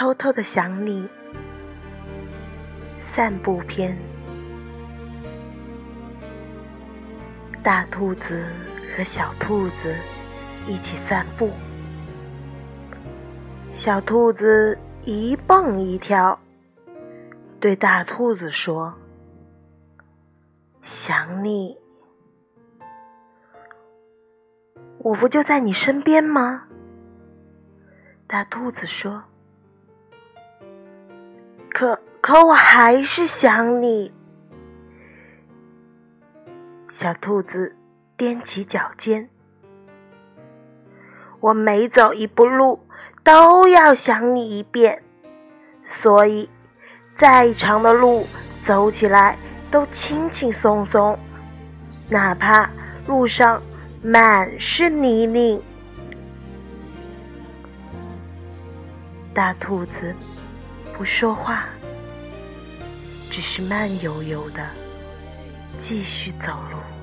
偷偷的想你。散步篇：大兔子和小兔子一起散步。小兔子一蹦一跳，对大兔子说：“想你，我不就在你身边吗？”大兔子说：“可。”可我还是想你，小兔子踮起脚尖。我每走一步路都要想你一遍，所以再长的路走起来都轻轻松松，哪怕路上满是泥泞。大兔子不说话。只是慢悠悠的继续走路。